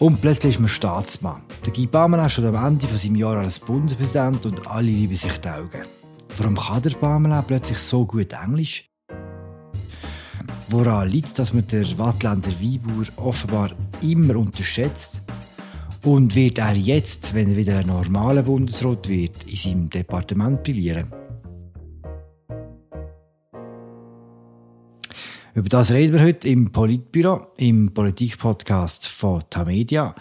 Und plötzlich ist man Staatsmann. Der Guy Parmelin steht am Ende von seinem Jahr als Bundespräsident und alle lieben sich die Augen. Warum kann der Parmelin plötzlich so gut Englisch? Woran liegt es, dass man den Wattländer Weinbauer offenbar immer unterschätzt? Und wird er jetzt, wenn er wieder ein normaler Bundesrat wird, in seinem Departement brillieren? Über das reden wir heute im Politbüro, im Politikpodcast von Tamedia.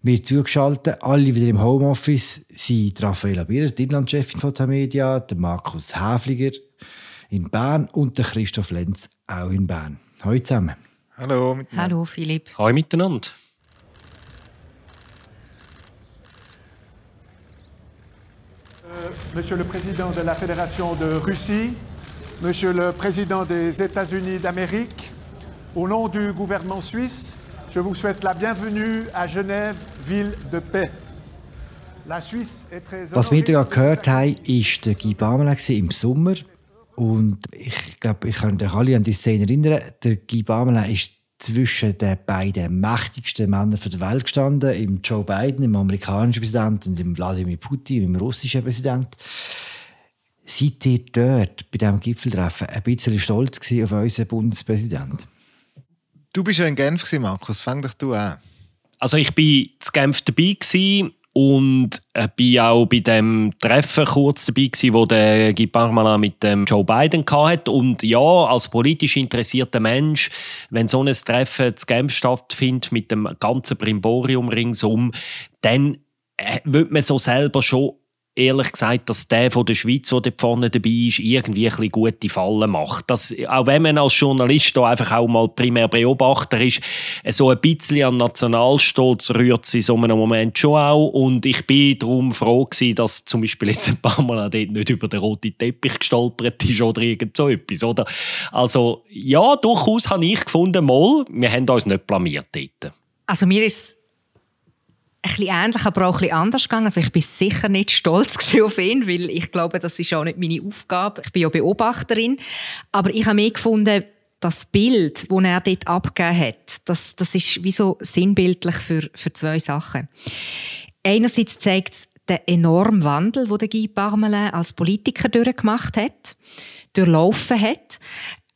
Wir zugeschaltet, alle wieder im Homeoffice, sind Raffaella Birrer, die Inlandchefin von Tamedia, der Markus Häfliger in Bern und der Christoph Lenz auch in Bern. Hallo zusammen. Hallo. Hallo Philipp. Hallo miteinander. Euh, Monsieur le Président de la Fédération de Russie, Monsieur le Président des États-Unis d'Amérique, au nom du gouvernement suisse, je vous souhaite la bienvenue à Genève, ville de paix. Was wir hier gehört haben, war der Guy Bamela im Sommer. Und ich glaube, ich kann euch alle an die Szene erinnern. Der Guy Bamela ist zwischen den beiden mächtigsten Männern der Welt gestanden, im Joe Biden, im amerikanischen Präsident, und im Wladimir Putin, im russischen Präsident. Seid ihr dort bei diesem Gipfeltreffen ein bisschen stolz auf unseren Bundespräsidenten? Du bist ja in Genf, Markus. Fang doch du an. Also ich war in Genf dabei und äh, bin auch bei dem Treffen kurz dabei gewesen, wo der Guy Parmelin mit dem Joe Biden hatte. Und ja, als politisch interessierter Mensch, wenn so ein Treffen zu Genf stattfindet mit dem ganzen Brimborium ringsum, dann äh, wird man so selber schon ehrlich gesagt, dass der von der Schweiz, der da vorne dabei ist, irgendwie ein bisschen gute Fallen macht. Das, auch wenn man als Journalist da einfach auch mal primär Beobachter ist, so ein bisschen an Nationalstolz rührt es in so einem Moment schon auch. Und ich bin darum froh gewesen, dass zum Beispiel jetzt ein paar Mal dort nicht über den roten Teppich gestolpert ist oder irgend so etwas. Oder? Also ja, durchaus habe ich gefunden, mal, wir haben uns nicht blamiert dort. Also mir ist ein bisschen ähnlich, aber auch ein bisschen anders gegangen. Also ich bin sicher nicht stolz auf ihn, weil ich glaube, das ist auch nicht meine Aufgabe. Ich bin ja Beobachterin. Aber ich habe mir gefunden, das Bild, das er dort abgegeben hat, das, das ist wie so sinnbildlich für, für zwei Sachen. Einerseits zeigt es den enormen Wandel, den Guy Parmelin als Politiker durchgemacht hat, durchlaufen hat.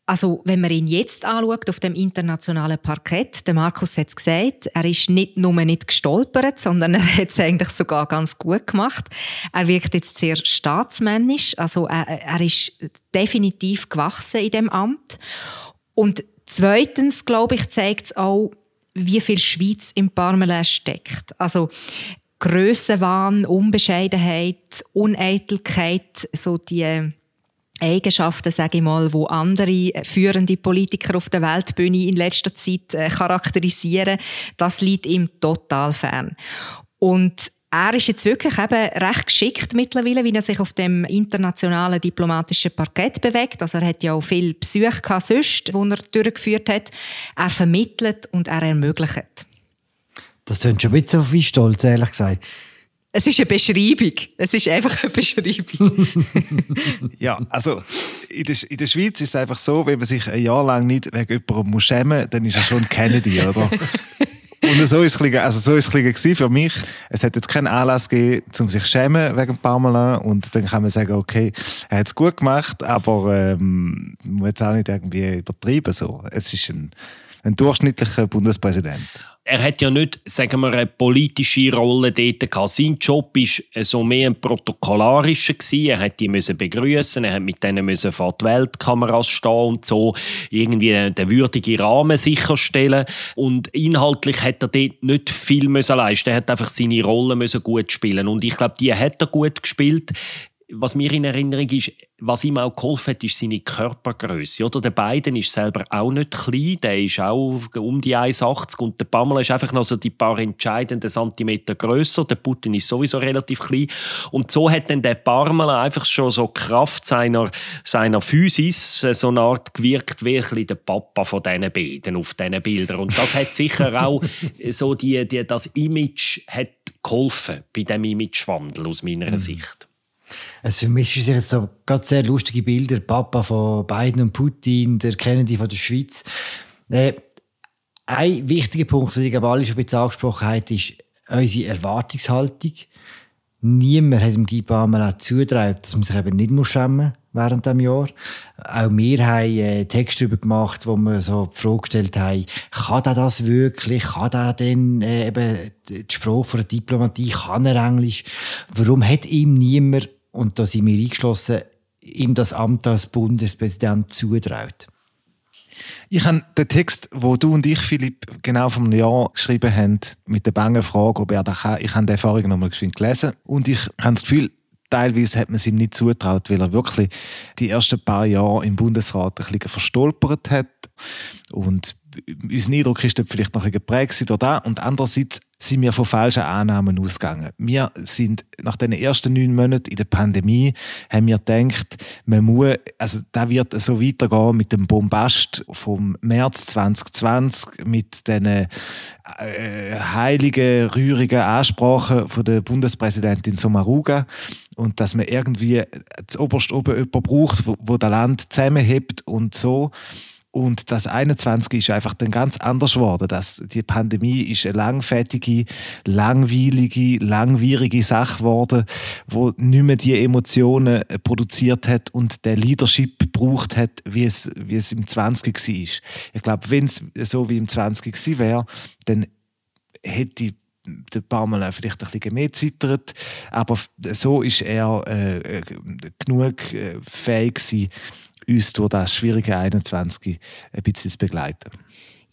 Also, wenn man ihn jetzt anschaut auf dem internationalen Parkett, der Markus hat es gesagt, er ist nicht nur nicht gestolpert, sondern er hat es eigentlich sogar ganz gut gemacht. Er wirkt jetzt sehr staatsmännisch, also er, er ist definitiv gewachsen in dem Amt. Und zweitens, glaube ich, zeigt es auch, wie viel Schweiz im Parmelin steckt. Also, Grössenwahn, Unbescheidenheit, Uneitelkeit, so die Eigenschaften, sage ich mal, wo andere führende Politiker auf der Weltbühne in letzter Zeit äh, charakterisieren, das liegt ihm total fern. Und er ist jetzt wirklich eben recht geschickt mittlerweile, wie er sich auf dem internationalen diplomatischen Parkett bewegt. Also er hat ja auch viel Psyche gehabt, sonst, die er durchgeführt hat. Er vermittelt und er ermöglicht. Das klingt schon ein bisschen wie stolz, ehrlich gesagt. Es ist eine Beschreibung. Es ist einfach eine Beschreibung. ja, also in der, in der Schweiz ist es einfach so, wenn man sich ein Jahr lang nicht wegen jemandem muss schämen dann ist er schon Kennedy, oder? Und so ist es, also so ist es für mich. Es hat jetzt keinen Anlass gegeben, um sich zu schämen wegen Pamela. Und dann kann man sagen, okay, er hat es gut gemacht, aber ähm, man muss jetzt auch nicht irgendwie übertreiben. So. Es ist ein, ein durchschnittlicher Bundespräsident er hat ja nicht, sagen wir, eine politische Rolle dort gehabt. Sein Job war so mehr ein protokollarischer gewesen. Er hat die müssen begrüßen, er hat mit denen müssen vor die Weltkameras stehen und so irgendwie den würdigen Rahmen sicherstellen. Und inhaltlich hat er dort nicht viel müssen leisten. Er hat einfach seine Rolle müssen gut spielen und ich glaube, die hat er gut gespielt was mir in Erinnerung ist, was ihm auch geholfen hat, ist seine Körpergröße. Oder der Biden ist selber auch nicht klein, der ist auch um die 1,80 und der Pamela ist einfach noch so die paar entscheidenden Zentimeter größer. Der Putin ist sowieso relativ klein und so hat dann der Pamela einfach schon so Kraft seiner seiner Physis so eine Art gewirkt wie ein der Papa von diesen beiden auf diesen Bildern und das hat sicher auch so die, die das Image hat geholfen bei dem Imagewandel aus meiner mhm. Sicht. Es vermischen sich jetzt so ganz sehr lustige Bilder. Papa von Biden und Putin, der Kennedy von der Schweiz. Äh, Ein wichtiger Punkt, den ich alle schon ein bisschen angesprochen haben, ist unsere Erwartungshaltung. Niemand hat dem Guy Pamela zugetraut, dass man sich eben nicht schämen muss während dem Jahr. Auch wir haben äh, Texte darüber gemacht, wo wir so die Frage gestellt haben, kann er das wirklich? Kann er denn äh, eben die Sprache der Diplomatie? Kann er Englisch? Warum hat ihm niemand, und da sind wir eingeschlossen, ihm das Amt als Bundespräsident zutraut? Ich habe den Text, wo du und ich, Philipp, genau vom Jahr geschrieben haben, mit der bangen Frage, ob er das kann. Ich habe die Erfahrung nochmal gelesen. Und ich habe das Gefühl, teilweise hat man es ihm nicht zutraut, weil er wirklich die ersten paar Jahre im Bundesrat ein bisschen verstolpert hat. Und unser Eindruck ist dort vielleicht noch ein geprägt durch das. Und andererseits sind wir von falschen Annahmen ausgegangen. Wir sind nach den ersten neun Monaten in der Pandemie, haben wir gedacht, man muss, also da wird so weitergehen mit dem Bombast vom März 2020, mit den äh, heiligen, rührigen Ansprachen von der Bundespräsidentin Sommaruga und dass man irgendwie das oberst oben jemanden braucht, wo, wo das Land zusammenhebt und so. Und das 21 ist einfach dann ganz anders geworden. Das, die Pandemie ist eine langfettige, langweilige, langwierige Sache geworden, wo nicht mehr die Emotionen produziert hat und der Leadership gebraucht hat, wie es, wie es im 20 war. Ich glaube, wenn es so wie im 20 gewesen wäre, dann hätte der Pamela vielleicht ein bisschen mehr zittert, aber so ist er äh, genug äh, fähig gewesen, uns durch das schwierige 21 ein bisschen zu begleiten.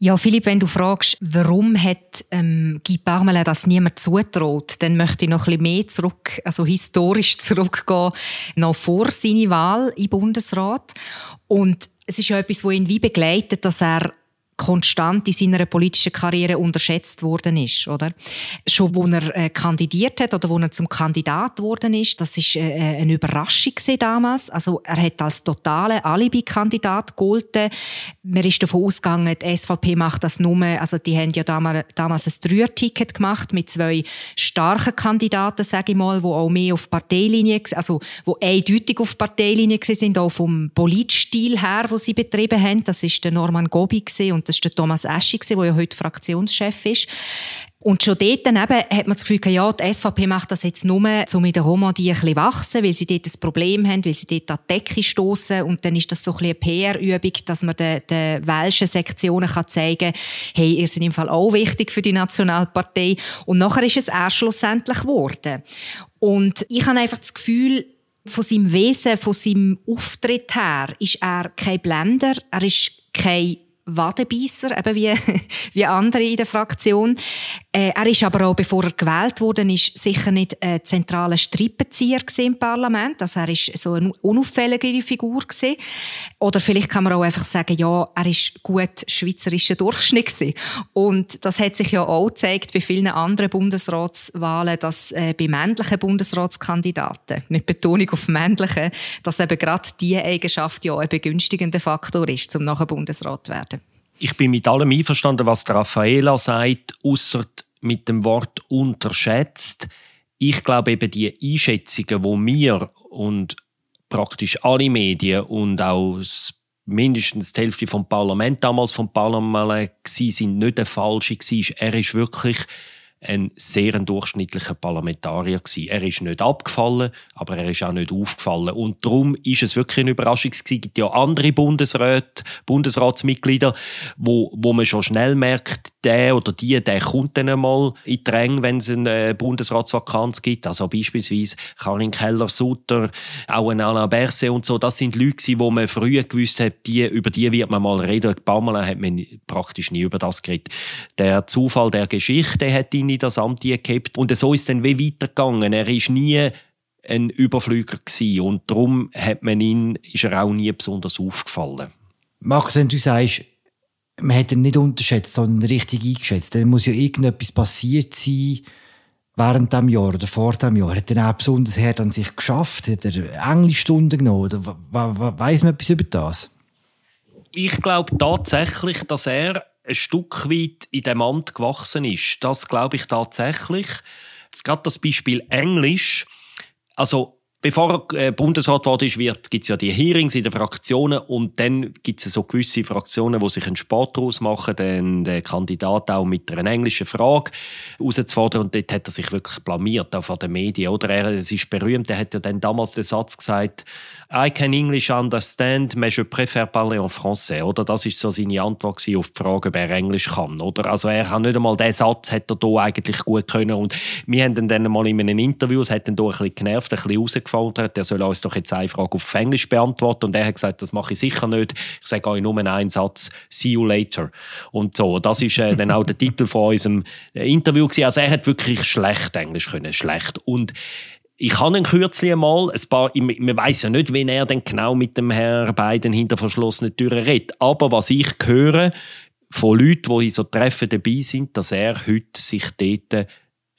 Ja, Philipp, wenn du fragst, warum hat ähm, Guy Parmelin das niemand zutraut, dann möchte ich noch ein bisschen mehr zurück, also historisch zurückgehen, noch vor seiner Wahl im Bundesrat. Und es ist ja etwas, wo ihn wie begleitet, dass er konstant in seiner politischen Karriere unterschätzt worden ist, oder? Schon, wo er äh, kandidiert hat oder wo er zum Kandidat worden ist, das ist äh, äh eine Überraschung damals. Also er hat als totale Alibi-Kandidat gegolten. Man ist davon ausgegangen, die SVP macht das nur, also die haben ja damals, damals ein Dreier-Ticket gemacht mit zwei starken Kandidaten, sage ich mal, wo auch mehr auf Parteilinie, also wo eindeutig auf Parteilinie sind, auch vom Politstil her, wo sie betrieben haben. Das ist der Norman Gobi und das war der Thomas Eschi, der ja heute Fraktionschef ist. Und schon dort eben hat man das Gefühl, ja, die SVP macht das jetzt nur, um in der Romandie ein bisschen wachsen, weil sie dort ein Problem haben, weil sie dort an die Decke stoßen und dann ist das so ein bisschen eine PR-Übung, dass man den, den welschen Sektionen kann zeigen kann, hey, ihr seid im Fall auch wichtig für die Nationalpartei. Und nachher ist es erst schlussendlich geworden. Und ich habe einfach das Gefühl, von seinem Wesen, von seinem Auftritt her, ist er kein Blender, er ist kein Wadenbeißer, eben wie, wie andere in der Fraktion. Äh, er ist aber auch, bevor er gewählt wurde, ist sicher nicht ein zentraler Strippenzieher im Parlament. Also er ist so eine unauffällige Figur gewesen. Oder vielleicht kann man auch einfach sagen, ja, er ist gut schweizerischer Durchschnitt gewesen. Und das hat sich ja auch gezeigt bei vielen anderen Bundesratswahlen, dass äh, bei männlichen Bundesratskandidaten, mit Betonung auf männlichen, dass eben gerade diese Eigenschaft ja ein begünstigender Faktor ist, um nachher Bundesrat zu werden. Ich bin mit allem einverstanden, was Raffaela sagt, außer mit dem Wort unterschätzt. Ich glaube eben die Einschätzungen, wo wir und praktisch alle Medien und auch mindestens die Hälfte vom Parlament damals vom Parlament sind nicht der falsche. Er ist wirklich ein sehr durchschnittlicher Parlamentarier gewesen. Er ist nicht abgefallen, aber er ist auch nicht aufgefallen. Und darum ist es wirklich eine Überraschung Es gibt ja andere Bundesräte, Bundesratsmitglieder, wo, wo man schon schnell merkt, der oder die, der kommt dann einmal in die Ränge, wenn es eine Bundesratsvakanz gibt. Also beispielsweise Karin Keller-Sutter, auch ein Alain Berset und so. Das sind Leute, die man früher gewusst hat, die, über die wird man mal reden. Pamela hat man praktisch nie über das geredet. Der Zufall der Geschichte hat ihn in das Amt gehabt. Und so ist es dann wie weitergegangen. Er ist nie ein Überflüger gewesen. und darum hat man ihn, ist er auch nie besonders aufgefallen. Max, wenn du sagst, man hat ihn nicht unterschätzt, sondern richtig eingeschätzt, dann muss ja irgendetwas passiert sein während dem Jahr oder vor dem Jahr. Hat er auch besonders hart an sich geschafft? Hat er Englischstunden genommen? Oder weiss man etwas über das? Ich glaube tatsächlich, dass er ein Stück weit in dem Amt gewachsen ist. Das glaube ich tatsächlich. Jetzt gerade das Beispiel Englisch. Also bevor er äh, Bundesrat geworden ist, gibt es ja die Hearings in den Fraktionen und dann gibt es so gewisse Fraktionen, die sich einen Sport daraus machen, den, den Kandidat auch mit einer englischen Frage herauszufordern und dort hat er sich wirklich blamiert, auch vor den Medien. Oder er, es ist berühmt, er hat ja dann damals den Satz gesagt, I can English understand, mais je préfère parler en français. Oder das ist so seine Antwort auf die Frage, ob er Englisch kann. Oder also er kann nicht einmal diesen Satz hat er hier eigentlich gut können und wir haben ihn dann mal in einem Interview, es hat ihn hier ein bisschen genervt, ein bisschen herausgefordert, er soll uns doch jetzt eine Frage auf Englisch beantworten und er hat gesagt, das mache ich sicher nicht. Ich sage euch nur einen Satz, see you later. Und so, das ist äh, dann auch der Titel von unserem äh, Interview gewesen. Also er hat wirklich schlecht Englisch können, schlecht. Und ich habe ihn kürzlich mal, ein paar, man weiß ja nicht, wie er denn genau mit dem Herrn Biden hinter verschlossenen Türen redet. Aber was ich höre von Leuten, die in so Treffen dabei sind, dass er heute sich dort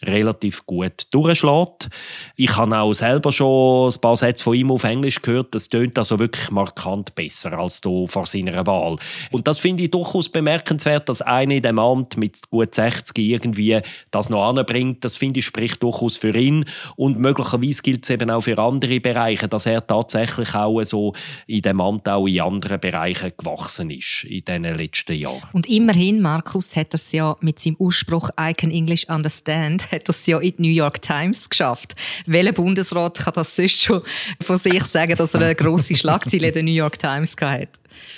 relativ gut durchschlägt. Ich habe auch selber schon ein paar Sätze von ihm auf Englisch gehört. Das tönt also wirklich markant besser als du vor seiner Wahl. Und das finde ich durchaus bemerkenswert, dass einer in dem Amt mit gut 60 irgendwie das noch anbringt. Das finde ich spricht durchaus für ihn. Und möglicherweise gilt es eben auch für andere Bereiche, dass er tatsächlich auch so in dem Amt auch in anderen Bereichen gewachsen ist in den letzten Jahren. Und immerhin, Markus, hat er es ja mit seinem Ausspruch I can English understand hat das ja in die New York Times geschafft. Welcher Bundesrat kann das sonst schon von sich sagen, dass er eine grosse Schlagzeile in der New York Times hat?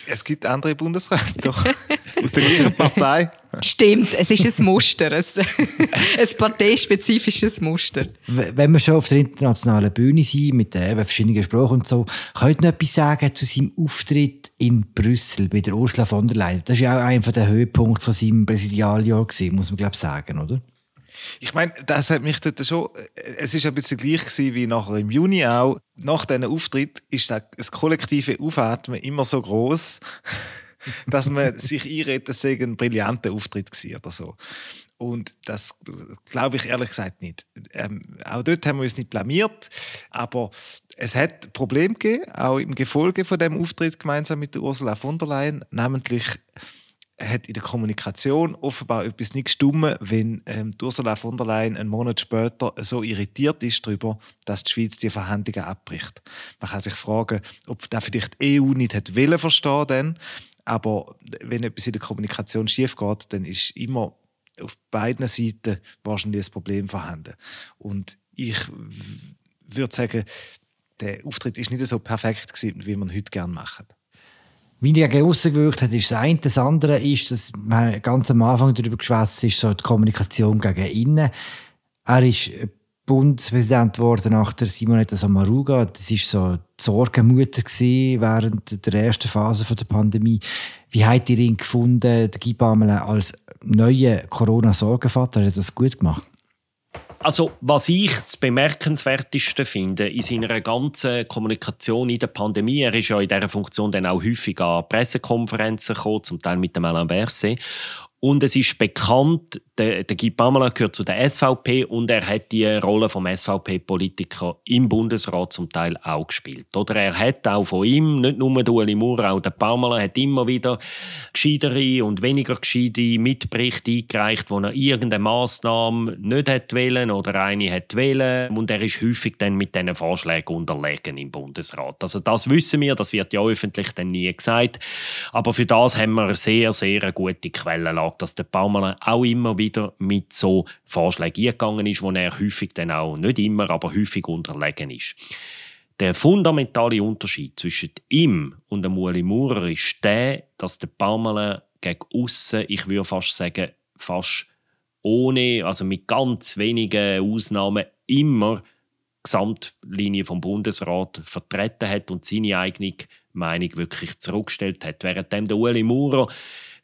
Es gibt andere Bundesräte, doch aus der gleichen Partei. Stimmt, es ist ein Muster, ein, ein parteispezifisches Muster. Wenn wir schon auf der internationalen Bühne sind, mit äh, verschiedenen Sprachen und so, könnt ihr noch etwas sagen zu seinem Auftritt in Brüssel bei der Ursula von der Leyen? Das war ja auch einer der Höhepunkte von seinem Präsidialjahr, muss man glaube ich sagen, oder? Ich meine, das hat mich dort schon. Es ist ein bisschen gleich gewesen wie nachher im Juni auch. Nach diesem Auftritt ist das kollektive Aufatmen immer so groß, dass man sich einredet, dass es ein brillanter Auftritt war oder so. Und das glaube ich ehrlich gesagt nicht. Ähm, auch dort haben wir uns nicht blamiert, aber es hat Probleme gegeben, auch im Gefolge von dem Auftritt gemeinsam mit Ursula von der Leyen, namentlich hat in der Kommunikation offenbar etwas nicht gestimmt, wenn ähm, Ursula von der Leyen einen Monat später so irritiert ist darüber, dass die Schweiz die Verhandlungen abbricht. Man kann sich fragen, ob da vielleicht die EU nicht hat wollen verstehen denn, aber wenn etwas in der Kommunikation schief geht, dann ist immer auf beiden Seiten wahrscheinlich ein Problem vorhanden. Und ich würde sagen, der Auftritt ist nicht so perfekt gewesen, wie man heute gerne macht. Wie er aussen gewirkt hat, ist das eine. Das andere ist, dass man ganz am Anfang darüber geschwätzt ist, so die Kommunikation gegen innen. Er ist Bundespräsident geworden nach der Simonetta Sommaruga. Das war so die Sorgenmutter während der ersten Phase der Pandemie. Wie habt ihr ihn gefunden, der Guy als neuen Corona-Sorgenvater? Hat er das gut gemacht? Also, was ich das Bemerkenswerteste finde in seiner ganzen Kommunikation in der Pandemie, er ist ja in dieser Funktion dann auch häufig an Pressekonferenzen gekommen, zum Teil mit dem Alain Berset. Und es ist bekannt, der, der Guy Pamela gehört zu der SVP und er hat die Rolle vom SVP-Politiker im Bundesrat zum Teil auch gespielt. Oder er hat auch von ihm, nicht nur Ueli Maurer, auch der Pamela hat immer wieder gescheitere und weniger gescheite Mitberichte eingereicht, wo er irgendeine Massnahme nicht hat wollen oder eine hat wollen. Und er ist häufig dann mit diesen Vorschlägen unterlegen im Bundesrat. Also das wissen wir, das wird ja öffentlich dann nie gesagt. Aber für das haben wir sehr, sehr gute Quellenlage, dass der Pamela auch immer wieder mit so Vorschlägen eingegangen ist, wo er häufig dann auch, nicht immer, aber häufig unterlegen ist. Der fundamentale Unterschied zwischen ihm und dem Ueli Maurer ist der, dass der Pamela gegen aussen, ich würde fast sagen, fast ohne, also mit ganz wenigen Ausnahmen, immer die Gesamtlinie vom Bundesrat vertreten hat und seine eigene Meinung wirklich zurückgestellt hat. Während der Ueli Maurer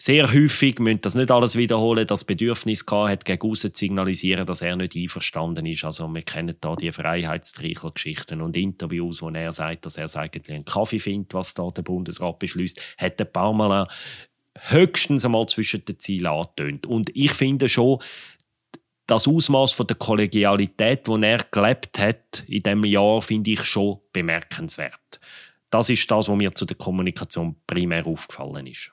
sehr häufig, müssen das nicht alles wiederholen, das Bedürfnis gehabt hat, gegen aussen zu signalisieren, dass er nicht einverstanden ist. Also wir kennen da die Freiheitstreichler-Geschichten und Interviews, wo er sagt, dass er eigentlich einen Kaffee findet, was da der Bundesrat beschließt, hat ein paar Mal höchstens einmal zwischen den Zielen angetönt. Und ich finde schon, das Ausmaß der Kollegialität, das er gelebt hat in diesem Jahr, finde ich schon bemerkenswert. Das ist das, was mir zu der Kommunikation primär aufgefallen ist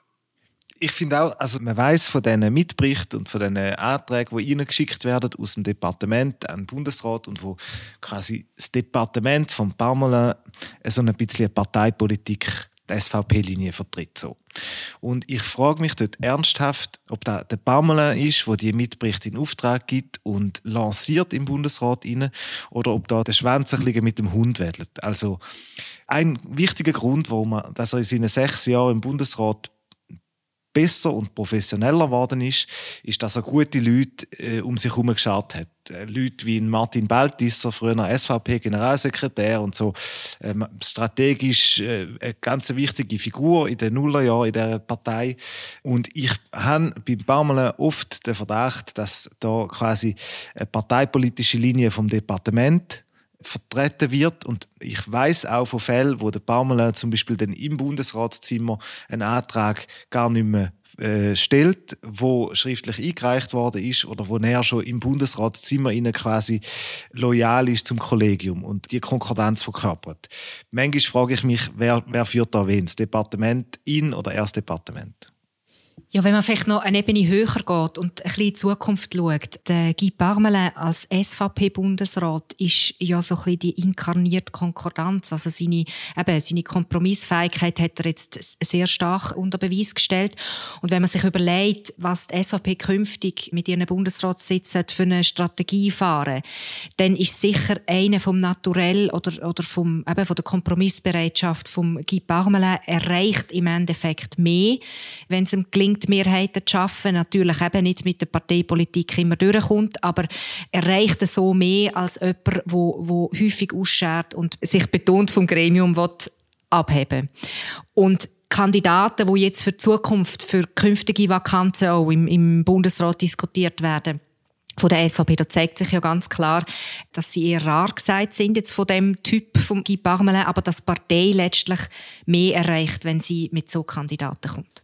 ich finde auch, also man weiß von diesen Mitberichten und von diesen Anträgen, die reingeschickt werden aus dem Departement an den Bundesrat und wo quasi das Departement von Parmelin so ein bisschen Parteipolitik die SVP-Linie vertritt. So. Und ich frage mich dort ernsthaft, ob da der Pamela ist, wo die Mitberichte in Auftrag gibt und lanciert im Bundesrat rein, oder ob da der bisschen mit dem Hund wedelt. Also ein wichtiger Grund, warum er, dass er in seinen sechs Jahren im Bundesrat besser und professioneller geworden ist, ist, dass er gute Leute äh, um sich herum geschaut hat. Äh, Leute wie Martin Baltisser, früher SVP-Generalsekretär und so, ähm, strategisch äh, eine ganz wichtige Figur in den Nullerjahren in dieser Partei. Und ich habe beim Baumelen oft den Verdacht, dass da quasi eine parteipolitische Linie vom Departement vertreten wird. Und ich weiß auch von Fällen, wo der Parmelin zum Beispiel dann im Bundesratszimmer einen Antrag gar nicht mehr äh, stellt, wo schriftlich eingereicht worden ist oder wo er schon im Bundesratszimmer quasi loyal ist zum Kollegium und die Konkordanz verkörpert. Manchmal frage ich mich, wer, wer führt da wen? Das Departement in oder erst Departement? Ja, wenn man vielleicht noch eine Ebene höher geht und ein bisschen in die Zukunft schaut. Der Guy Parmelin als SVP-Bundesrat ist ja so ein bisschen die inkarnierte Konkordanz. Also seine, eben, seine Kompromissfähigkeit hat er jetzt sehr stark unter Beweis gestellt. Und wenn man sich überlegt, was die SVP künftig mit ihren Bundesratssitzen für eine Strategie fahren, dann ist sicher einer vom Naturell oder, oder vom, eben von der Kompromissbereitschaft vom Guy Parmelin erreicht im Endeffekt mehr, wenn es ihm gelingt, gelingt, Mehrheiten zu schaffen. Natürlich eben nicht mit der Parteipolitik immer durchkommt, aber erreicht so mehr als jemand, wo, wo häufig ausschert und sich betont vom Gremium will abheben. Und Kandidaten, die jetzt für die Zukunft, für künftige Vakanzen auch im, im Bundesrat diskutiert werden, von der SVP, da zeigt sich ja ganz klar, dass sie eher rar gesagt sind jetzt von dem Typ vom Guy Parmelin, aber dass die Partei letztlich mehr erreicht, wenn sie mit so Kandidaten kommt.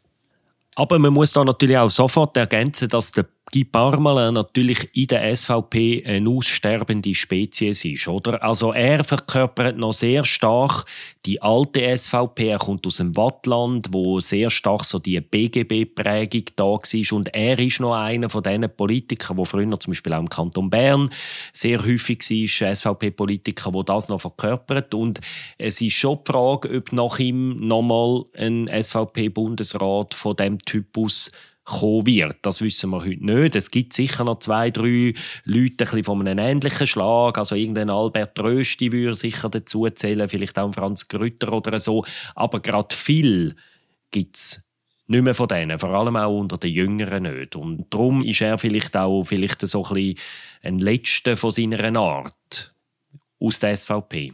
Aber man muss da natürlich auch sofort ergänzen, dass der Guy Parmelin natürlich in der SVP eine aussterbende Spezies ist, oder? Also er verkörpert noch sehr stark die alte SVP. Er kommt aus dem Wattland, wo sehr stark so die BGB-Prägung da war. Und er ist noch einer von diesen Politikern, wo früher zum Beispiel auch im Kanton Bern sehr häufig war, SVP-Politiker, wo das noch verkörpert. Und es ist schon die Frage, ob nach ihm nochmal ein SVP-Bundesrat von dem Typus kommen wird. Das wissen wir heute nicht. Es gibt sicher noch zwei, drei Leute ein von einem ähnlichen Schlag. Also irgendein Albert Rösti würde sicher dazu zählen, vielleicht auch Franz Grütter oder so. Aber gerade viel gibt es nicht mehr von denen, vor allem auch unter den Jüngeren nicht. Und darum ist er vielleicht auch vielleicht so ein, ein Letzter von seiner Art aus der SVP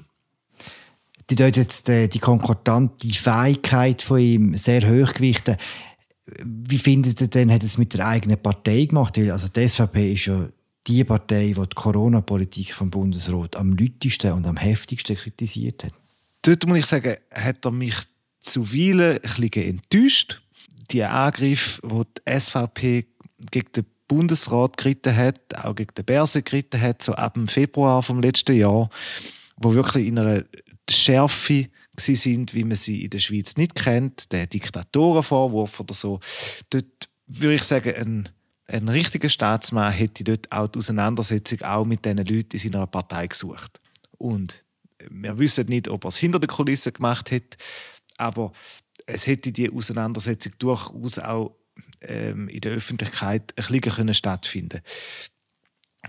die dort jetzt äh, die konkordante Fähigkeit von ihm sehr hoch gewichten. Wie findet ihr denn, hat es mit der eigenen Partei gemacht? Also die SVP ist ja die Partei, die die Corona-Politik vom Bundesrat am lautesten und am heftigsten kritisiert hat. Dort muss ich sagen, hat er mich zuweilen ein bisschen enttäuscht. Die Angriffe, die die SVP gegen den Bundesrat geritten hat, auch gegen den Börse geritten hat, so ab dem Februar vom letzten Jahr, wo wirklich in einer Schärfe sind, wie man sie in der Schweiz nicht kennt, der Diktatorenvorwurf oder so. Dort würde ich sagen, ein, ein richtiger Staatsmann hätte dort auch die Auseinandersetzung auch mit diesen Leuten in seiner Partei gesucht. Und wir wissen nicht, ob er es hinter den Kulissen gemacht hat, aber es hätte die Auseinandersetzung durchaus auch ähm, in der Öffentlichkeit ein bisschen stattfinden können.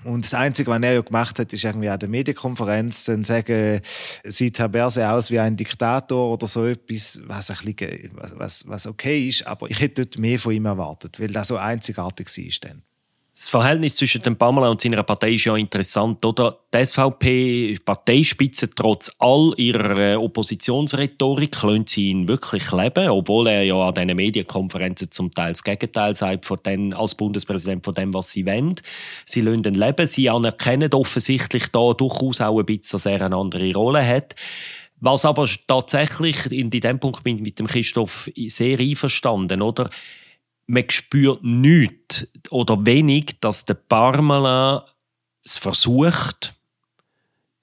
Und das Einzige, was er ja gemacht hat, ist irgendwie an der Medienkonferenz dann sagen, sieht Herr Berse aus wie ein Diktator oder so etwas, was, ein bisschen, was, was okay ist. Aber ich hätte dort mehr von ihm erwartet, weil das so einzigartig war dann. Das Verhältnis zwischen dem Pamela und seiner Partei ist ja interessant, oder? Die SVP, Parteispitze, trotz all ihrer äh, Oppositionsrhetorik, lassen sie ihn wirklich leben, obwohl er ja an diesen Medienkonferenzen zum Teil das Gegenteil sagt von dem, als Bundespräsident von dem, was sie wollen. Sie lassen ihn leben. Sie anerkennen offensichtlich da durchaus auch ein bisschen, dass er eine andere Rolle hat. Was aber tatsächlich, in diesem Punkt bin ich mit dem Christoph sehr einverstanden, oder? Man spürt nichts oder wenig, dass der Parmelin es versucht,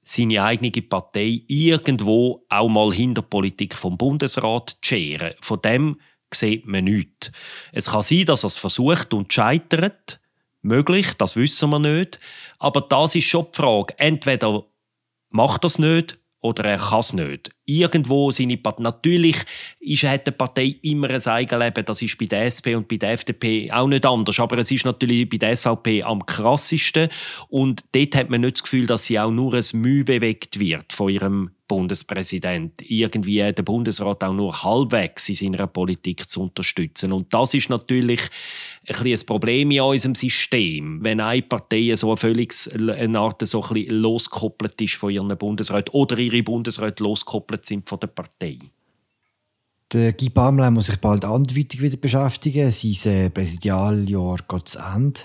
seine eigene Partei irgendwo auch mal hinter Politik vom Bundesrat zu scheren. Von dem sieht man nichts. Es kann sein, dass er es versucht und scheitert. Möglich, das wissen wir nicht. Aber das ist schon die Frage. Entweder macht er es nicht oder er kann es nicht. Irgendwo seine Partei, natürlich ist, hat die Partei immer ein Eigenleben, das ist bei der SP und bei der FDP auch nicht anders, aber es ist natürlich bei der SVP am krassesten und dort hat man nicht das Gefühl, dass sie auch nur ein Mühe bewegt wird von ihrem Bundespräsident, irgendwie den Bundesrat auch nur halbwegs in seiner Politik zu unterstützen. Und das ist natürlich ein, ein Problem in unserem System, wenn eine Partei so völlig eine Art so ein losgekoppelt ist von ihren Bundesräten oder ihre Bundesräte losgekoppelt sind von der Partei. Der Guy Parmelin muss sich bald anderweitig wieder beschäftigen. Sein äh, Präsidialjahr geht zu Ende.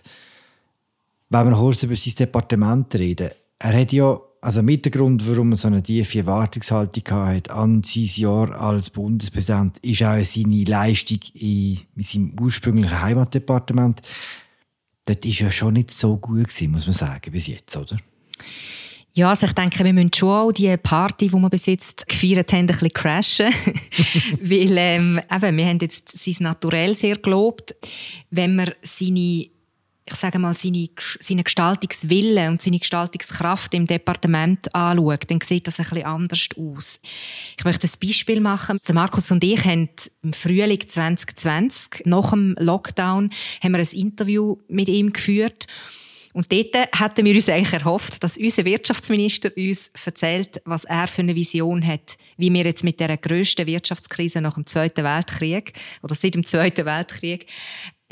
Wenn wir kurz über sein Departement reden. Er hat ja also mit der Grund, warum er so eine tiefe Erwartungshaltung hatte an sein Jahr als Bundespräsident, ist auch seine Leistung in, in seinem ursprünglichen Heimatdepartement. Dort war ja schon nicht so gut gewesen, muss man sagen, bis jetzt, oder? Ja, also ich denke, wir müssen schon auch die Party, die wir bis jetzt gefeiert haben, ein bisschen crashen. Weil ähm, eben, wir haben jetzt sein Naturell sehr gelobt. Wenn man seine ich sage mal, seine, seine Gestaltungswille und seine Gestaltungskraft im Departement anschaut, dann sieht das ein bisschen anders aus. Ich möchte ein Beispiel machen. Markus und ich haben im Frühling 2020, nach dem Lockdown, haben wir ein Interview mit ihm geführt. Und dort hatten wir uns eigentlich erhofft, dass unser Wirtschaftsminister uns erzählt, was er für eine Vision hat, wie wir jetzt mit der grössten Wirtschaftskrise nach dem Zweiten Weltkrieg oder seit dem Zweiten Weltkrieg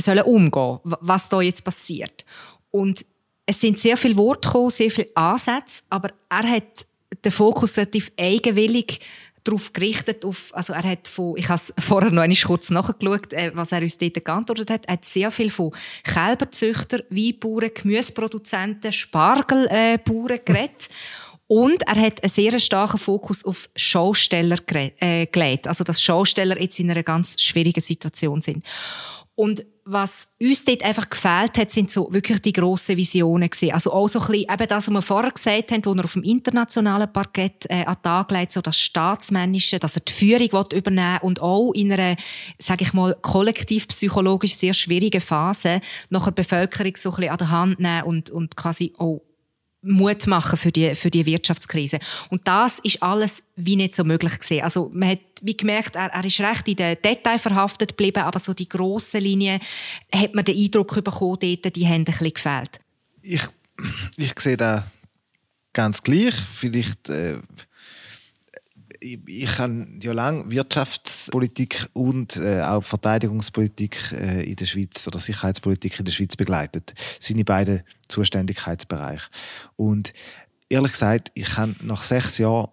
sollen umgehen, was da jetzt passiert. Und es sind sehr viele Worte gekommen, sehr viele Ansätze, aber er hat den Fokus relativ eigenwillig darauf gerichtet, auf, also er hat von, ich habe es vorher noch einmal kurz nachgeschaut, äh, was er uns dort geantwortet hat, er hat sehr viel von Kälberzüchter, Weinbauern, Gemüseproduzenten, Spargelbauern geredet. Und er hat einen sehr starken Fokus auf Schausteller äh, gelegt. Also, dass Schausteller jetzt in einer ganz schwierigen Situation sind. Und was uns dort einfach gefehlt hat, sind so wirklich die grossen Visionen gewesen. Also auch so ein bisschen, eben das, was wir vorher gesagt haben, wo er auf dem internationalen Parkett äh, an den Tag legt, so das Staatsmännische, dass er die Führung übernehmen will und auch in einer, sage ich mal, kollektiv-psychologisch sehr schwierigen Phase nach der Bevölkerung so ein bisschen an der Hand nehmen und, und quasi auch Mut machen für die, für die Wirtschaftskrise. Und das ist alles wie nicht so möglich gewesen. Also man hat wie gemerkt, er, er ist recht in den Detail verhaftet geblieben, aber so die grossen Linien hat man den Eindruck bekommen, dort, die haben ein bisschen gefehlt. Ich, ich sehe da ganz gleich. Vielleicht äh, ich, ich habe ja lange Wirtschaftspolitik und äh, auch Verteidigungspolitik äh, in der Schweiz oder Sicherheitspolitik in der Schweiz begleitet. Das sind die beiden Zuständigkeitsbereiche. Und ehrlich gesagt, ich kann nach sechs Jahren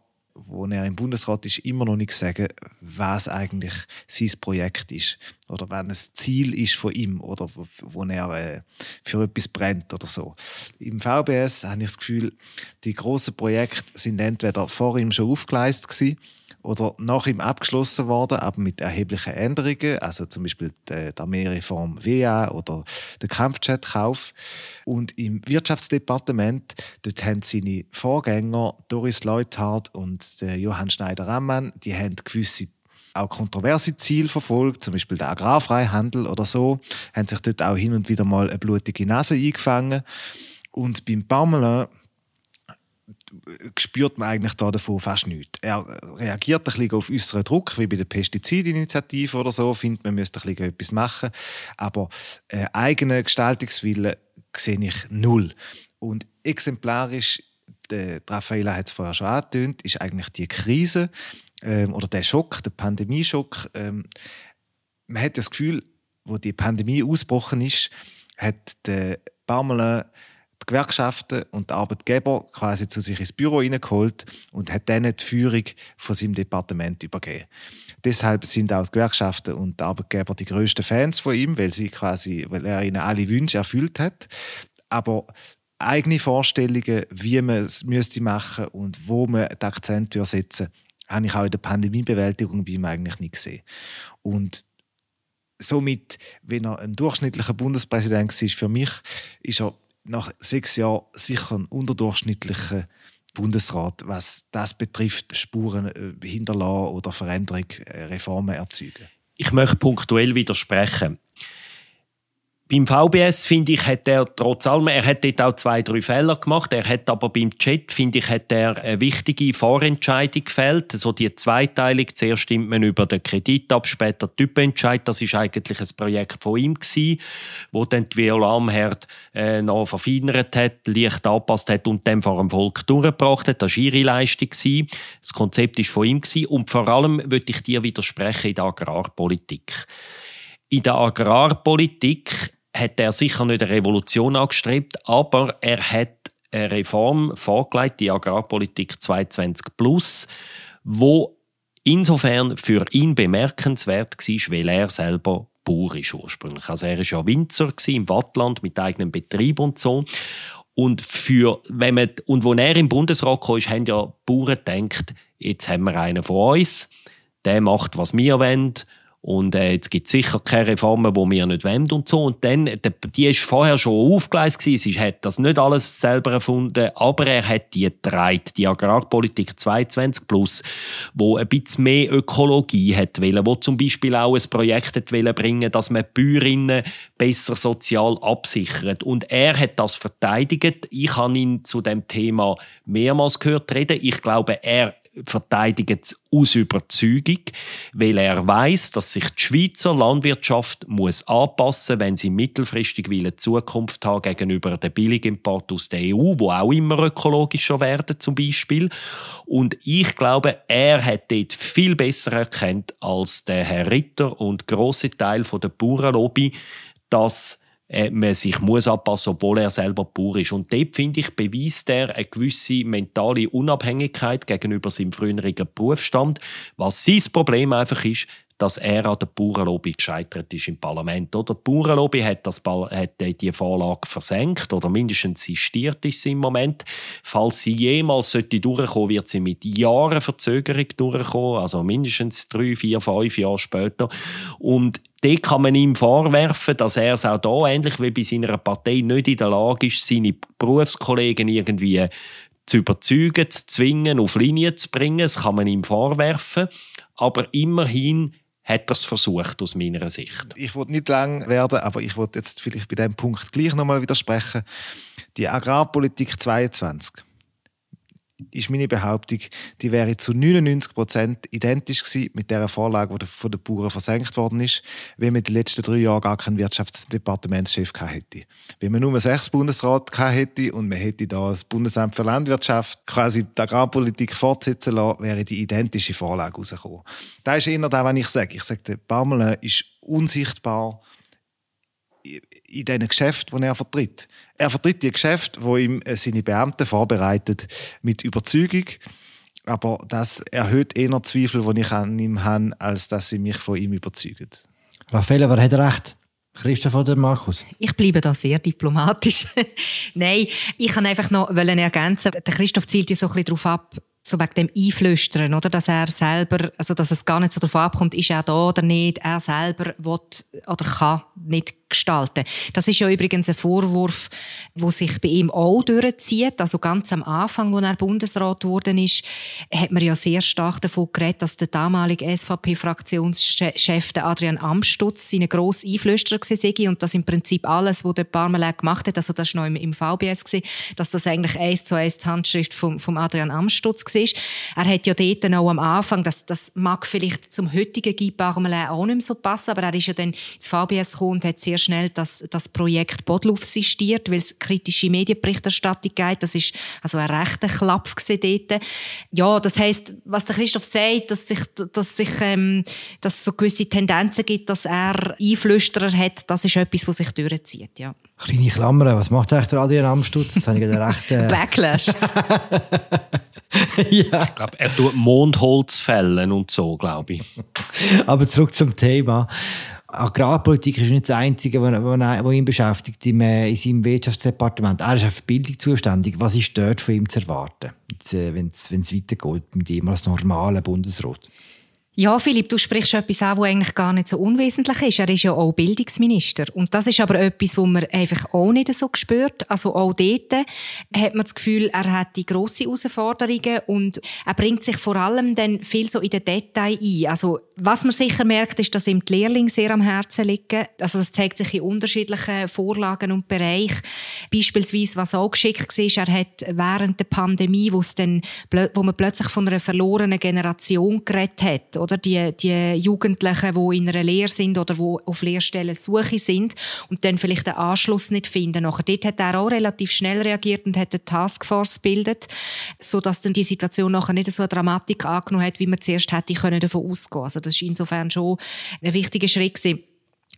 wo er im Bundesrat ist, immer noch nicht sagen, was eigentlich sein Projekt ist oder wenn es Ziel ist von ihm oder wo er äh, für etwas brennt oder so. Im VBS habe ich das Gefühl, die großen Projekte sind entweder vor ihm schon aufgeleistet gewesen, oder nach ihm abgeschlossen worden, aber mit erheblichen Änderungen, also zum Beispiel die, die Armeereform WA oder der Kampfjetkauf. Und im Wirtschaftsdepartement, dort haben seine Vorgänger Doris Leuthardt und Johann Schneider-Rammann, die haben gewisse auch kontroverse Ziele verfolgt, zum Beispiel der Agrarfreihandel oder so, haben sich dort auch hin und wieder mal eine blutige Nase eingefangen. Und beim Parmelin spürt man eigentlich da davon fast nichts. Er reagiert ein bisschen auf äußeren Druck, wie bei der Pestizidinitiative oder so, findet man müsste ein bisschen etwas machen, aber äh, eigene Gestaltungswille sehe ich null. Und exemplarisch, der Raffaella hat es vorher schon angetönt, ist eigentlich die Krise ähm, oder der Schock, der Pandemieschock. Ähm, man hat das Gefühl, wo die Pandemie ausgebrochen ist, hat der Parmelin die Gewerkschaften und die Arbeitgeber quasi zu sich ins Büro hineingeholt und hat dann die Führung von seinem Departement übergeben. Deshalb sind auch die Gewerkschaften und die Arbeitgeber die größten Fans von ihm, weil, sie quasi, weil er ihnen alle Wünsche erfüllt hat. Aber eigene Vorstellungen, wie man es müsste machen und wo man den Akzent setzen habe ich auch in der Pandemiebewältigung bei ihm eigentlich nicht gesehen. Und somit, wenn er ein durchschnittlicher Bundespräsident war, für mich ist er nach sechs Jahren sicher ein unterdurchschnittlicher Bundesrat, was das betrifft, Spuren äh, hinterlassen oder Veränderung, äh, Reformen erzeugen. ich möchte punktuell widersprechen. Beim VBS, finde ich, hat er trotz allem, er hat dort auch zwei, drei Fehler gemacht. Er hat aber beim Chat, finde ich, hat er eine wichtige Vorentscheidung gefällt. So die Zweiteilung. Zuerst stimmt man über den Kredit ab, später Typentscheid. Das ist eigentlich ein Projekt von ihm gewesen, wo dann die Viola Amherd äh, noch verfeinert hat, leicht angepasst hat und dann vor dem Volk durchgebracht hat. Das war ihre Leistung. Gewesen. Das Konzept ist von ihm gewesen. Und vor allem würde ich dir widersprechen in der Agrarpolitik. In der Agrarpolitik hat er sicher nicht eine Revolution angestrebt, aber er hat eine Reform vorgelegt, die Agrarpolitik 220 plus, wo insofern für ihn bemerkenswert war, weil er selber Bauer ist ursprünglich. Also er war ja Winzer im Wattland mit eigenem Betrieb und so. Und, für, wenn man, und als er im Bundesrat kam, haben ja Bauern gedacht, jetzt haben wir einen von uns, der macht, was wir wollen und äh, jetzt gibt es sicher keine Reformen, die wir nicht wollen und so. Und dann, der, die ist vorher schon aufgeleistet gewesen. Sie hat das nicht alles selber erfunden, aber er hat die getragen, die Agrarpolitik 22 plus, wo ein bisschen mehr Ökologie hat wollen, wo zum Beispiel auch ein Projekt hat wollen bringen, dass man Bäuerinnen besser sozial absichert. Und er hat das verteidigt. Ich habe ihn zu dem Thema mehrmals gehört reden. Ich glaube, er verteidigt aus Überzeugung, weil er weiß, dass sich die Schweizer Landwirtschaft muss anpassen, wenn sie mittelfristig eine Zukunft haben gegenüber dem Billigimport aus der EU, wo auch immer ökologischer werden zum Beispiel. Und ich glaube, er hat dort viel besser erkannt als der Herr Ritter und große Teil der Bauernlobby, dass äh, man sich muss anpassen, obwohl er selber pur ist. Und dort, finde ich, beweist er eine gewisse mentale Unabhängigkeit gegenüber seinem früheren Berufsstand. Was sein Problem einfach ist, dass er an der Bauernlobby gescheitert ist im Parlament. Oder? Die Bauernlobby hat, das, hat die Vorlage versenkt oder mindestens sistiert ist sie im Moment. Falls sie jemals sollte durchkommen, wird sie mit Jahren Verzögerung durchkommen, also mindestens drei, vier, fünf Jahre später. Und dort kann man ihm vorwerfen, dass er es auch da ähnlich wie bei seiner Partei nicht in der Lage ist, seine Berufskollegen irgendwie zu überzeugen, zu zwingen, auf Linie zu bringen. Das kann man ihm vorwerfen. Aber immerhin hat er es versucht, aus meiner Sicht. Ich wollte nicht lang werden, aber ich wollte jetzt vielleicht bei diesem Punkt gleich nochmal widersprechen. Die Agrarpolitik 22 ist meine Behauptung, die wäre zu 99 Prozent identisch gewesen mit der Vorlage, die von den Bauern versenkt worden ist, wenn man die letzten drei Jahre gar keinen Wirtschaftsdepartementschef hätte. Wenn man nur sechs Bundesrat hätte und man hätte da das Bundesamt für Landwirtschaft quasi die Agrarpolitik fortsetzen lassen, wäre die identische Vorlage rausgekommen. Das ist eher das, was ich sage. Ich sage, der Baumel ist unsichtbar in diesen Geschäften, die er vertritt. Er vertritt die Geschäfte, wo ihm äh, seine Beamten vorbereitet mit Überzeugung. Aber das erhöht eher Zweifel, die ich an ihm habe, als dass sie mich von ihm überzeugen. Raffaele, wer hat recht? Christoph oder Markus? Ich bleibe da sehr diplomatisch. Nein, ich kann einfach noch ergänzen. Der Christoph zielt ja so ein bisschen darauf ab, so wegen dem Einflüstern, oder? Dass er selber, also dass es gar nicht so darauf abkommt, ist er da oder nicht, er selber will oder kann nicht gestalten. Das ist ja übrigens ein Vorwurf, wo sich bei ihm auch durchzieht. Also ganz am Anfang, als er Bundesrat geworden ist, hat man ja sehr stark davon geredet, dass der damalige SVP-Fraktionschef Adrian Amstutz seine grosse Einflüsterer war und dass im Prinzip alles, was der Parmelin gemacht hat, also das war noch im, VBS, dass das eigentlich eins zu eins die Handschrift vom, vom Adrian Amstutz war. Er hat ja dort auch am Anfang, das, das mag vielleicht zum heutigen Guy Parmelin auch nicht mehr so passen, aber er ist ja dann ins VBS gekommen und hat sehr sehr schnell das, das Projekt Bodluf sistiert, weil es kritische Medienberichterstattung geht. Das ist also ein rechter Klapp dort. Ja, das heisst, was der Christoph sagt, dass sich, dass sich, ähm, dass es so gewisse Tendenzen gibt, dass er Einflüsterer hat, das ist etwas, was sich durchzieht, ja. Kleine Klammer, was macht eigentlich der Adrian Amstutz? Das habe ich recht... Äh... Backlash. ja. Ich glaube, er tut Mondholz fällen und so, glaube ich. Aber zurück zum Thema. Agrarpolitik ist nicht das Einzige, was ihn beschäftigt in seinem Wirtschaftsdepartement. Er ist auch für Bildung zuständig. Was ist dort von ihm zu erwarten, äh, wenn es weitergeht mit ihm als normalen Bundesrat? Ja, Philipp, du sprichst etwas an, was eigentlich gar nicht so unwesentlich ist. Er ist ja auch Bildungsminister. Und das ist aber etwas, wo man einfach auch nicht so spürt. Also auch dort hat man das Gefühl, er hat die grosse Herausforderungen und er bringt sich vor allem dann viel so in den Detail ein. Also was man sicher merkt, ist, dass ihm die Lehrlinge sehr am Herzen liegen. Also das zeigt sich in unterschiedlichen Vorlagen und Bereichen. Beispielsweise, was auch geschickt war, er hat während der Pandemie, wo, es dann, wo man plötzlich von einer verlorenen Generation geredet hat, oder die, die Jugendlichen, die in einer Lehre sind oder die auf Lehrstellen Suche sind und dann vielleicht den Anschluss nicht finden. Nachher dort hat er auch relativ schnell reagiert und hat eine Taskforce gebildet, sodass dann die Situation nachher nicht so eine Dramatik angenommen hat, wie man zuerst hätte können davon ausgehen. Also das ist insofern schon ein wichtiger Schritt gewesen.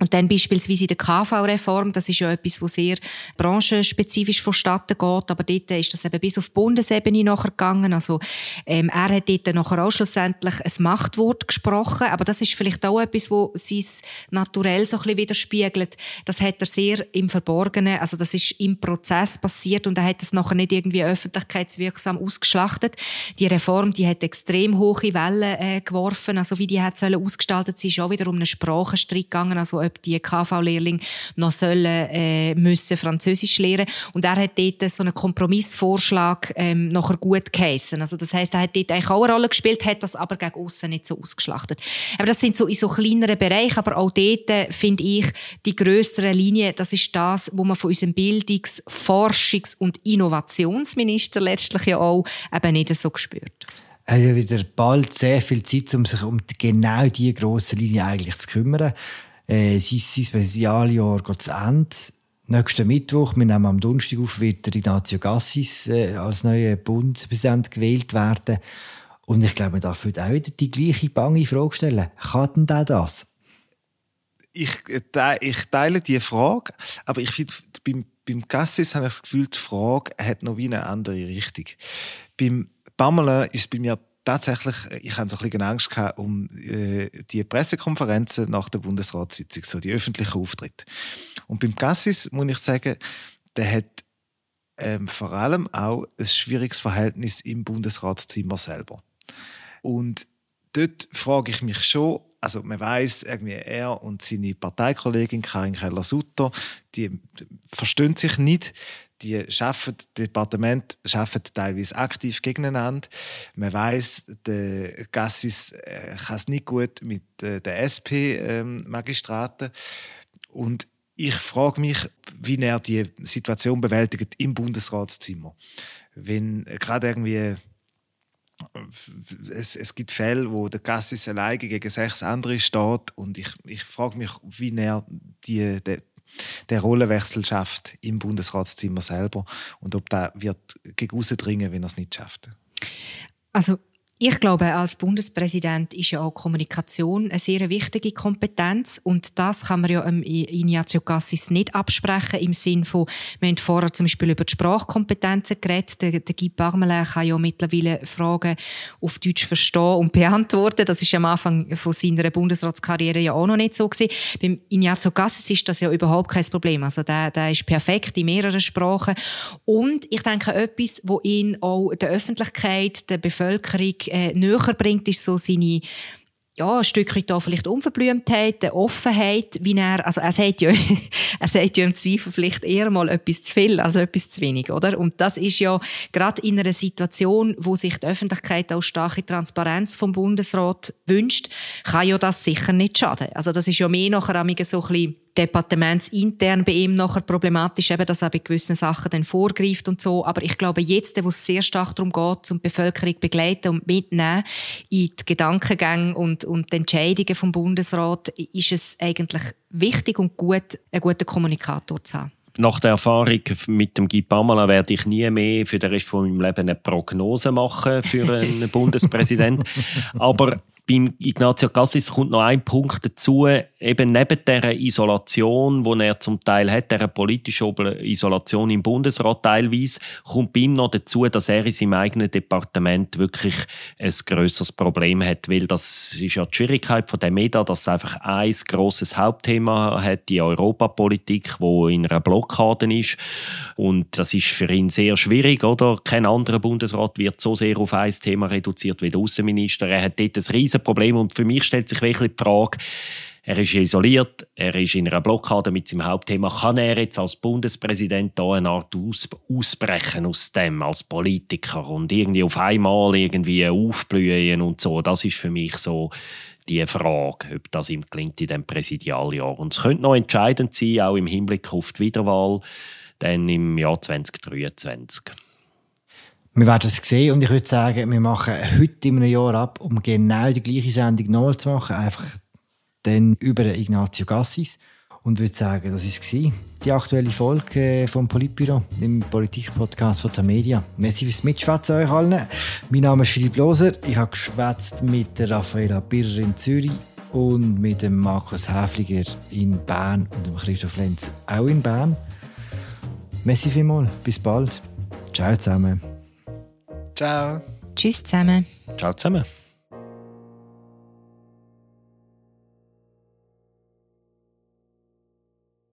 Und dann beispielsweise in der KV-Reform, das ist ja etwas, was sehr branchenspezifisch vonstatten geht, aber dort ist das eben bis auf Bundesebene nachher gegangen. Also ähm, er hat dort nachher auch schlussendlich ein Machtwort gesprochen, aber das ist vielleicht auch etwas, wo sein Naturell so ein bisschen widerspiegelt. Das hat er sehr im Verborgenen, also das ist im Prozess passiert und er hat das nachher nicht irgendwie öffentlichkeitswirksam ausgeschlachtet. Die Reform, die hat extrem hohe Wellen äh, geworfen, also wie die hat ausgestaltet, sie ist auch wieder um einen Sprachenstreit gegangen, also ob die KV-Lehrlinge noch sollen, äh, müssen Französisch lernen Und er hat dort so einen Kompromissvorschlag ähm, nachher gut geheissen. Also das heißt, er hat dort eigentlich auch eine Rolle gespielt, hat das aber gegen außen nicht so ausgeschlachtet. Aber das sind so in so kleineren Bereichen, aber auch dort äh, finde ich die größere Linie, das ist das, wo man von unserem Bildungs-, Forschungs- und Innovationsminister letztlich ja auch eben nicht so spürt Er hat ja wieder bald sehr viel Zeit, um sich um genau diese grosse Linie eigentlich zu kümmern. Äh, sein, Spezialjahr geht zu Ende. Nächsten Mittwoch, wir nehmen am Donnerstag auf, wird der Gassis äh, als neuer Bundespräsident gewählt werden. Und ich glaube, man darf heute auch wieder die gleiche bange Frage stellen. Kann denn der das? Ich, äh, ich teile diese Frage, aber ich finde, beim, beim Gassis habe ich das Gefühl, die Frage hat noch wie eine andere Richtung. Beim Pamela ist bei mir tatsächlich, ich hatte so ein bisschen Angst gehabt um äh, die Pressekonferenzen nach der Bundesratssitzung, so die öffentlichen Auftritte. Und beim Cassis muss ich sagen, der hat ähm, vor allem auch ein schwieriges Verhältnis im Bundesratszimmer selber. Und dort frage ich mich schon, also man weiß irgendwie er und seine Parteikollegin Karin Keller-Sutter, die verstehen sich nicht die schaffen, Departement schaffen teilweise aktiv gegeneinander. Man weiß, der Gassis äh, kann es nicht gut mit äh, den SP-Magistraten. Ähm, und ich frage mich, wie er die Situation bewältigt im Bundesratszimmer. Wenn äh, gerade irgendwie äh, es, es, gibt Fälle, wo der Gassis alleine gegen sechs andere steht und ich, ich frage mich, wie er die, die, der Rollenwechsel schafft im Bundesratszimmer selber und ob da wird gegen dringen, wenn er es nicht schafft. Also ich glaube, als Bundespräsident ist ja auch Kommunikation eine sehr wichtige Kompetenz und das kann man ja Ignazio Cassis nicht absprechen im Sinne von, wir haben vorher zum Beispiel über die Sprachkompetenzen geredet, der, der Guy Parmelin kann ja mittlerweile Fragen auf Deutsch verstehen und beantworten, das ist am Anfang von seiner Bundesratskarriere ja auch noch nicht so gewesen. Beim Ignazio Cassis ist das ja überhaupt kein Problem, also der, der ist perfekt in mehreren Sprachen. Und ich denke, etwas, wo ihn auch der Öffentlichkeit, der Bevölkerung äh, näher bringt, ist so seine ja, ein Stückchen da vielleicht Unverblümtheit, eine Offenheit, wie er, also er sagt ja, er sagt ja im Zweifel vielleicht eher mal etwas zu viel als etwas zu wenig, oder? Und das ist ja gerade in einer Situation, wo sich die Öffentlichkeit auch starke Transparenz vom Bundesrat wünscht, kann ja das sicher nicht schaden. Also das ist ja mehr nachher so ein bisschen departementsintern bei ihm nachher problematisch, eben, dass er bei gewissen Sachen dann vorgreift und so. Aber ich glaube, jetzt, wo es sehr stark darum geht, zum die Bevölkerung begleiten und mitnehmen in die Gedankengänge und, und die Entscheidungen vom Bundesrat, ist es eigentlich wichtig und gut, einen guten Kommunikator zu haben nach der Erfahrung mit dem Guy Pamela werde ich nie mehr für den Rest von meinem Leben eine Prognose machen für einen Bundespräsident. Aber beim Ignazio Cassis kommt noch ein Punkt dazu. Eben neben der Isolation, die er zum Teil hat, der politischen Isolation im Bundesrat teilweise, kommt bei ihm noch dazu, dass er in seinem eigenen Departement wirklich ein grösseres Problem hat, weil das ist ja die Schwierigkeit von der MEDA, dass es einfach ein grosses Hauptthema hat, die Europapolitik, wo in einer Blockade ist und das ist für ihn sehr schwierig, oder? Kein anderer Bundesrat wird so sehr auf ein Thema reduziert wie der Außenminister. Er hat dort ein riesen Problem und für mich stellt sich wirklich die Frage, er ist isoliert, er ist in einer Blockade mit seinem Hauptthema. Kann er jetzt als Bundespräsident da eine Art aus, ausbrechen aus dem als Politiker und irgendwie auf einmal irgendwie aufblühen und so? Das ist für mich so die Frage, ob das ihm gelingt in dem Präsidialjahr. Und es könnte noch entscheidend sein, auch im Hinblick auf die Wiederwahl, dann im Jahr 2023. Wir werden es sehen und ich würde sagen, wir machen heute in einem Jahr ab, um genau die gleiche Sendung nochmal zu machen. Einfach dann über Ignazio Gassis und würde sagen, das war die aktuelle Folge vom Politbüro im Politik-Podcast von der Media. Merci fürs Mitschwätzen euch allen. Mein Name ist Philipp Loser. Ich habe geschwätzt mit der Raffaella Birrer in Zürich und mit dem Markus Häfliger in Bern und dem Christoph Lenz auch in Bern. Merci vielmals. Bis bald. Ciao zusammen. Ciao. Tschüss zusammen. Ciao zusammen.